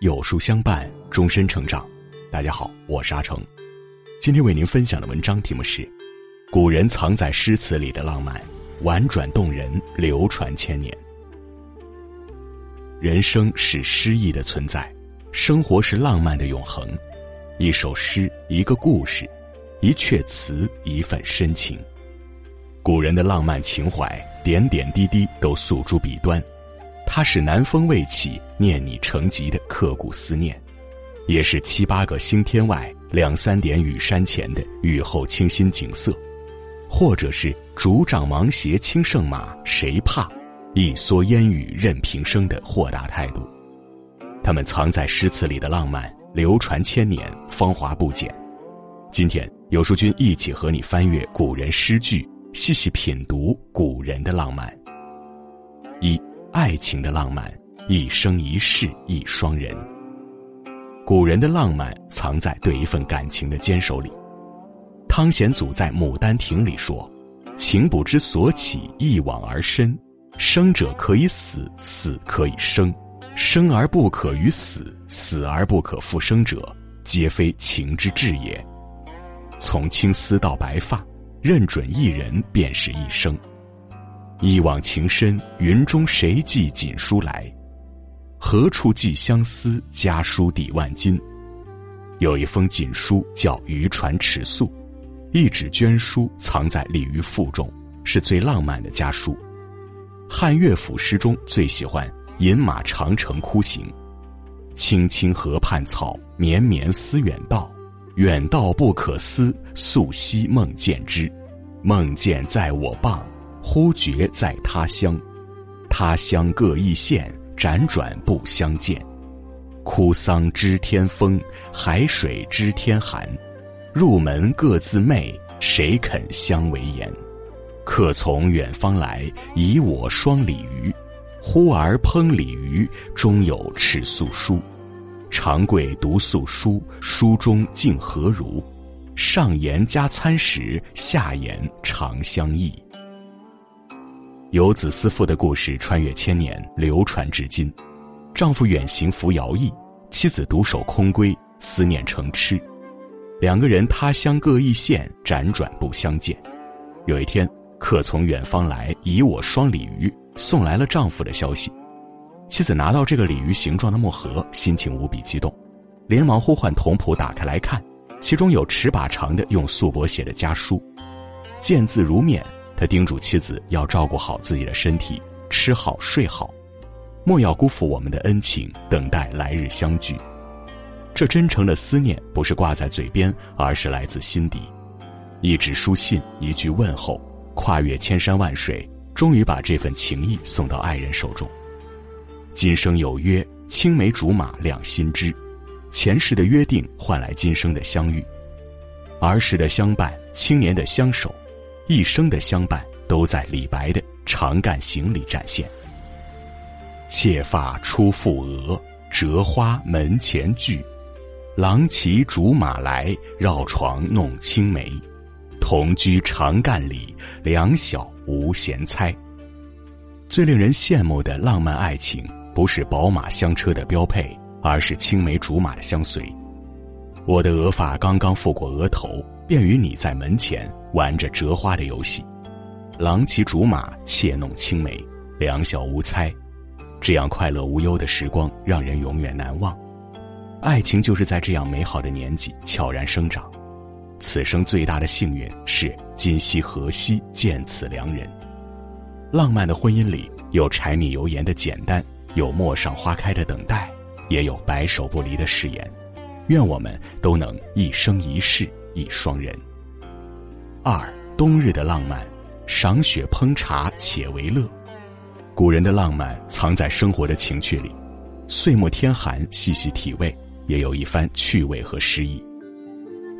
有书相伴，终身成长。大家好，我是阿成。今天为您分享的文章题目是：古人藏在诗词里的浪漫，婉转动人，流传千年。人生是诗意的存在，生活是浪漫的永恒。一首诗，一个故事，一阙词，一份深情。古人的浪漫情怀，点点滴滴都诉诸笔端。它是南风未起，念你成疾的刻骨思念，也是七八个星天外，两三点雨山前的雨后清新景色，或者是竹杖芒鞋轻胜马，谁怕？一蓑烟雨任平生的豁达态度。他们藏在诗词里的浪漫，流传千年，芳华不减。今天，有书君一起和你翻阅古人诗句，细细品读古人的浪漫。一。爱情的浪漫，一生一世一双人。古人的浪漫藏在对一份感情的坚守里。汤显祖在《牡丹亭》里说：“情不知所起，一往而深。生者可以死，死可以生，生而不可与死，死而不可复生者，皆非情之至也。从青丝到白发，认准一人便是一生。”一往情深，云中谁寄锦书来？何处寄相思？家书抵万金。有一封锦书叫《渔船尺素》，一纸绢书藏在鲤鱼腹中，是最浪漫的家书。汉乐府诗中最喜欢“饮马长城哭行”，青青河畔草，绵绵思远道，远道不可思，素昔梦见之，梦见在我傍。忽觉在他乡，他乡各异县，辗转不相见。枯桑知天风，海水知天寒。入门各自媚，谁肯相为言？客从远方来，以我双鲤鱼。忽而烹鲤鱼，中有尺素书。长贵读素书，书中竟何如？上言加餐食，下言长相忆。游子思妇的故事穿越千年，流传至今。丈夫远行服徭役，妻子独守空闺，思念成痴。两个人他乡各异县，辗转不相见。有一天，客从远方来，以我双鲤鱼送来了丈夫的消息。妻子拿到这个鲤鱼形状的墨盒，心情无比激动，连忙呼唤童仆打开来看，其中有尺把长的用素帛写的家书，见字如面。他叮嘱妻子要照顾好自己的身体，吃好睡好，莫要辜负我们的恩情，等待来日相聚。这真诚的思念不是挂在嘴边，而是来自心底。一纸书信，一句问候，跨越千山万水，终于把这份情谊送到爱人手中。今生有约，青梅竹马两心知。前世的约定换来今生的相遇，儿时的相伴，青年的相守。一生的相伴都在李白的《长干行》里展现。妾发初覆额，折花门前剧。郎骑竹马来，绕床弄青梅。同居长干里，两小无嫌猜。最令人羡慕的浪漫爱情，不是宝马香车的标配，而是青梅竹马的相随。我的额发刚刚覆过额头。便与你在门前玩着折花的游戏，郎骑竹马，妾弄青梅，两小无猜，这样快乐无忧的时光让人永远难忘。爱情就是在这样美好的年纪悄然生长。此生最大的幸运是今夕何夕见此良人。浪漫的婚姻里有柴米油盐的简单，有陌上花开的等待，也有白首不离的誓言。愿我们都能一生一世。一双人。二冬日的浪漫，赏雪烹茶且为乐。古人的浪漫藏在生活的情趣里，岁末天寒，细细体味，也有一番趣味和诗意。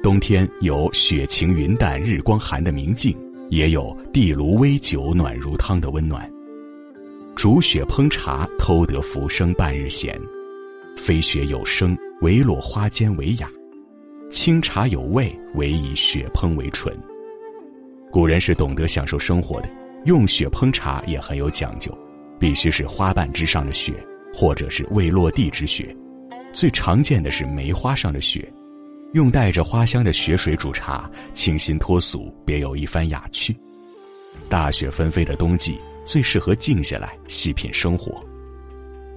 冬天有雪晴云淡日光寒的明净，也有地炉微酒暖如汤的温暖。煮雪烹茶，偷得浮生半日闲。飞雪有声，唯落花间为雅。清茶有味，唯以雪烹为纯。古人是懂得享受生活的，用雪烹茶也很有讲究，必须是花瓣之上的雪，或者是未落地之雪。最常见的是梅花上的雪，用带着花香的雪水煮茶，清新脱俗，别有一番雅趣。大雪纷飞的冬季，最适合静下来细品生活。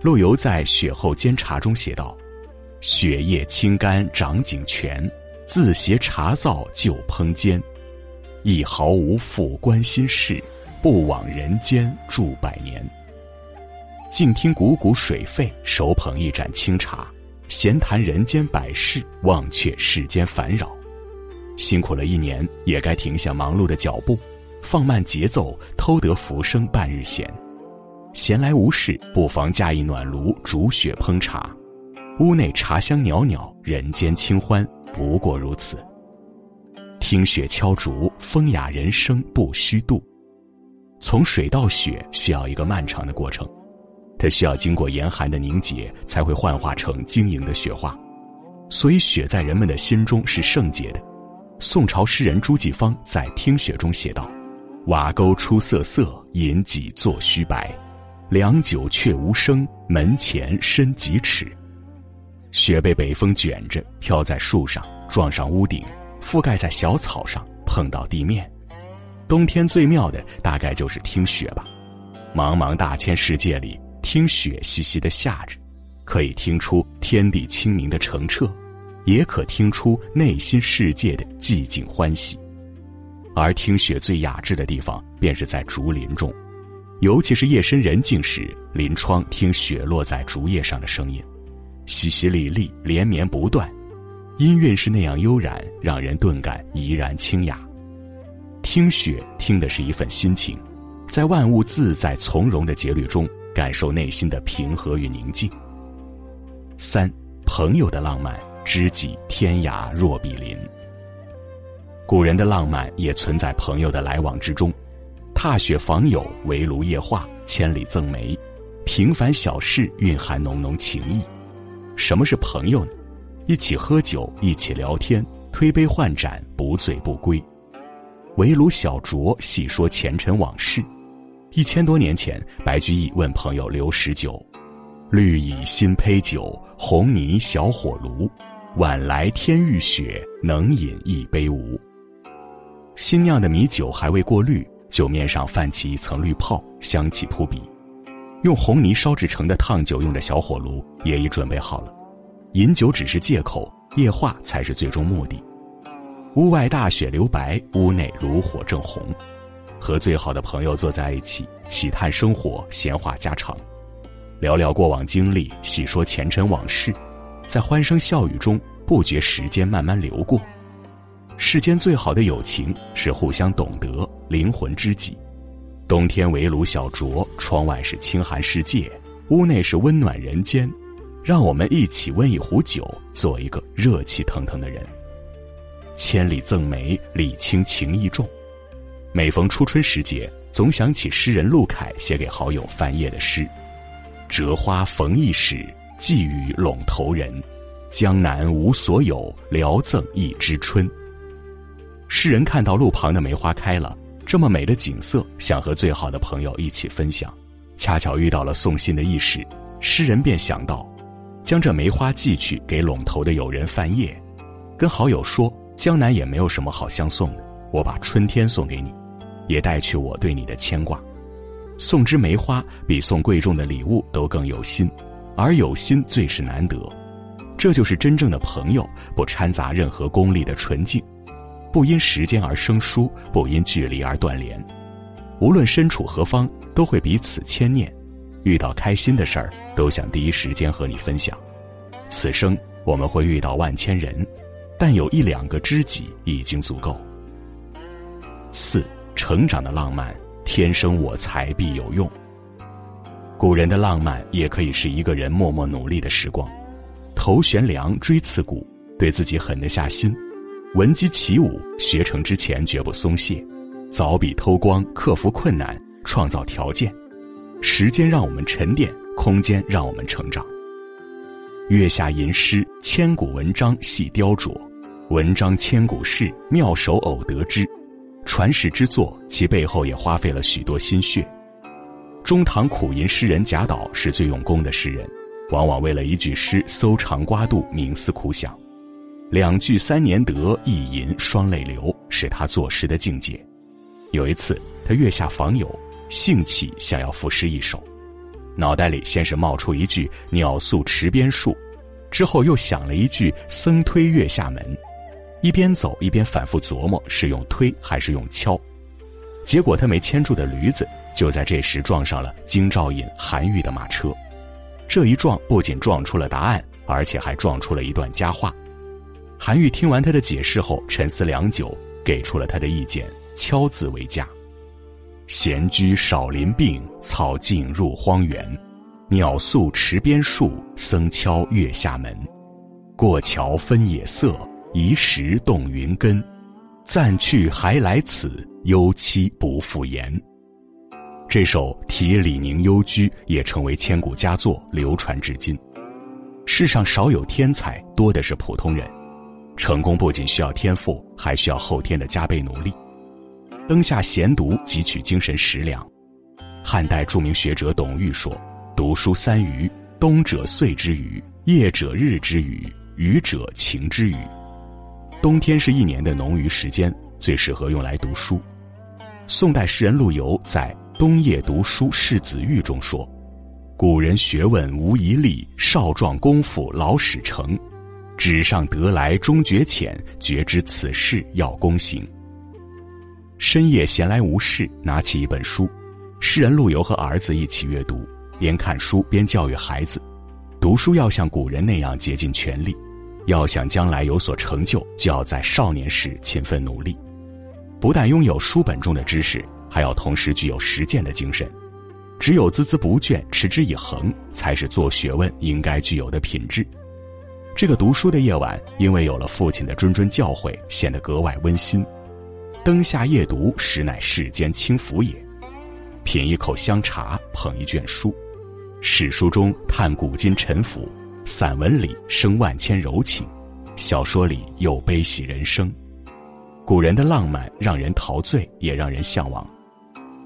陆游在《雪后煎茶》中写道：“雪叶清干掌井泉，自携茶灶就烹煎。一毫无负关心事，不枉人间住百年。”静听汩汩水沸，手捧一盏清茶，闲谈人间百事，忘却世间烦扰。辛苦了一年，也该停下忙碌的脚步。放慢节奏，偷得浮生半日闲。闲来无事，不妨架一暖炉，煮雪烹茶。屋内茶香袅袅，人间清欢不过如此。听雪敲竹，风雅人生不虚度。从水到雪，需要一个漫长的过程，它需要经过严寒的凝结，才会幻化成晶莹的雪花。所以，雪在人们的心中是圣洁的。宋朝诗人朱继芳在《听雪》中写道。瓦沟出瑟瑟，饮几作虚白。良久却无声，门前深几尺。雪被北风卷着，飘在树上，撞上屋顶，覆盖在小草上，碰到地面。冬天最妙的，大概就是听雪吧。茫茫大千世界里，听雪细细的下着，可以听出天地清明的澄澈，也可听出内心世界的寂静欢喜。而听雪最雅致的地方，便是在竹林中，尤其是夜深人静时，临窗听雪落在竹叶上的声音，淅淅沥沥，连绵不断，音韵是那样悠然，让人顿感怡然清雅。听雪，听的是一份心情，在万物自在从容的节律中，感受内心的平和与宁静。三，朋友的浪漫，知己天涯若比邻。古人的浪漫也存在朋友的来往之中，踏雪访友、围炉夜话、千里赠梅，平凡小事蕴含浓浓情谊。什么是朋友呢？一起喝酒，一起聊天，推杯换盏，不醉不归。围炉小酌，细说前尘往事。一千多年前，白居易问朋友刘十九：“绿蚁新醅酒，红泥小火炉。晚来天欲雪，能饮一杯无？”新酿的米酒还未过滤，酒面上泛起一层绿泡，香气扑鼻。用红泥烧制成的烫酒用的小火炉也已准备好了。饮酒只是借口，夜话才是最终目的。屋外大雪留白，屋内炉火正红。和最好的朋友坐在一起，喜谈生活，闲话家常，聊聊过往经历，细说前尘往事，在欢声笑语中，不觉时间慢慢流过。世间最好的友情是互相懂得，灵魂知己。冬天围炉小酌，窗外是清寒世界，屋内是温暖人间。让我们一起温一壶酒，做一个热气腾腾的人。千里赠梅，礼轻情意重。每逢初春时节，总想起诗人陆凯写给好友范晔的诗：“折花逢驿使，寄予陇头人。江南无所有，聊赠一枝春。”诗人看到路旁的梅花开了，这么美的景色，想和最好的朋友一起分享，恰巧遇到了送信的驿使，诗人便想到，将这梅花寄去给陇头的友人范晔，跟好友说，江南也没有什么好相送的，我把春天送给你，也带去我对你的牵挂。送枝梅花比送贵重的礼物都更有心，而有心最是难得，这就是真正的朋友，不掺杂任何功利的纯净。不因时间而生疏，不因距离而断联。无论身处何方，都会彼此牵念。遇到开心的事儿，都想第一时间和你分享。此生我们会遇到万千人，但有一两个知己已经足够。四成长的浪漫，天生我材必有用。古人的浪漫也可以是一个人默默努力的时光，头悬梁，锥刺股，对自己狠得下心。闻鸡起舞，学成之前绝不松懈，凿壁偷光，克服困难，创造条件。时间让我们沉淀，空间让我们成长。月下吟诗，千古文章细雕琢，文章千古事，妙手偶得之。传世之作，其背后也花费了许多心血。中唐苦吟诗人贾岛是最用功的诗人，往往为了一句诗搜肠刮肚、冥思苦想。两句三年得，一吟双泪流，是他作诗的境界。有一次，他月下访友，兴起想要赋诗一首，脑袋里先是冒出一句“鸟宿池边树”，之后又想了一句“僧推月下门”，一边走一边反复琢磨是用推还是用敲。结果他没牵住的驴子，就在这时撞上了京兆尹韩愈的马车。这一撞不仅撞出了答案，而且还撞出了一段佳话。韩愈听完他的解释后，沉思良久，给出了他的意见：“敲字为佳。闲居少林病，草径入荒原。鸟宿池边树，僧敲月下门。过桥分野色，移石动云根。暂去还来此，幽栖不复言。”这首题李宁幽居也成为千古佳作，流传至今。世上少有天才，多的是普通人。成功不仅需要天赋，还需要后天的加倍努力。灯下闲读，汲取精神食粮。汉代著名学者董玉说：“读书三余，冬者岁之余，夜者日之余，余者情之余。”冬天是一年的农余时间，最适合用来读书。宋代诗人陆游在《冬夜读书示子玉》中说：“古人学问无遗力，少壮功夫老始成。”纸上得来终觉浅，觉知此事要躬行。深夜闲来无事，拿起一本书，诗人陆游和儿子一起阅读，边看书边教育孩子：读书要像古人那样竭尽全力，要想将来有所成就，就要在少年时勤奋努力。不但拥有书本中的知识，还要同时具有实践的精神。只有孜孜不倦、持之以恒，才是做学问应该具有的品质。这个读书的夜晚，因为有了父亲的谆谆教诲，显得格外温馨。灯下夜读，实乃世间轻福也。品一口香茶，捧一卷书，史书中探古今沉浮，散文里生万千柔情，小说里又悲喜人生。古人的浪漫让人陶醉，也让人向往。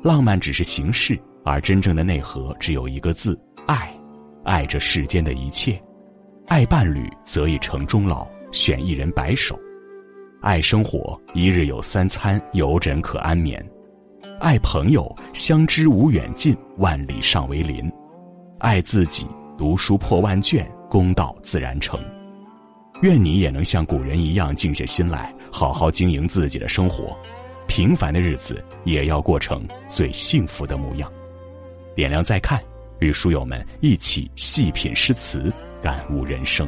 浪漫只是形式，而真正的内核只有一个字：爱。爱这世间的一切。爱伴侣，则以成终老；选一人白首，爱生活，一日有三餐，有枕可安眠；爱朋友，相知无远近，万里尚为邻；爱自己，读书破万卷，功道自然成。愿你也能像古人一样静下心来，好好经营自己的生活，平凡的日子也要过成最幸福的模样。点亮再看，与书友们一起细品诗词。感悟人生。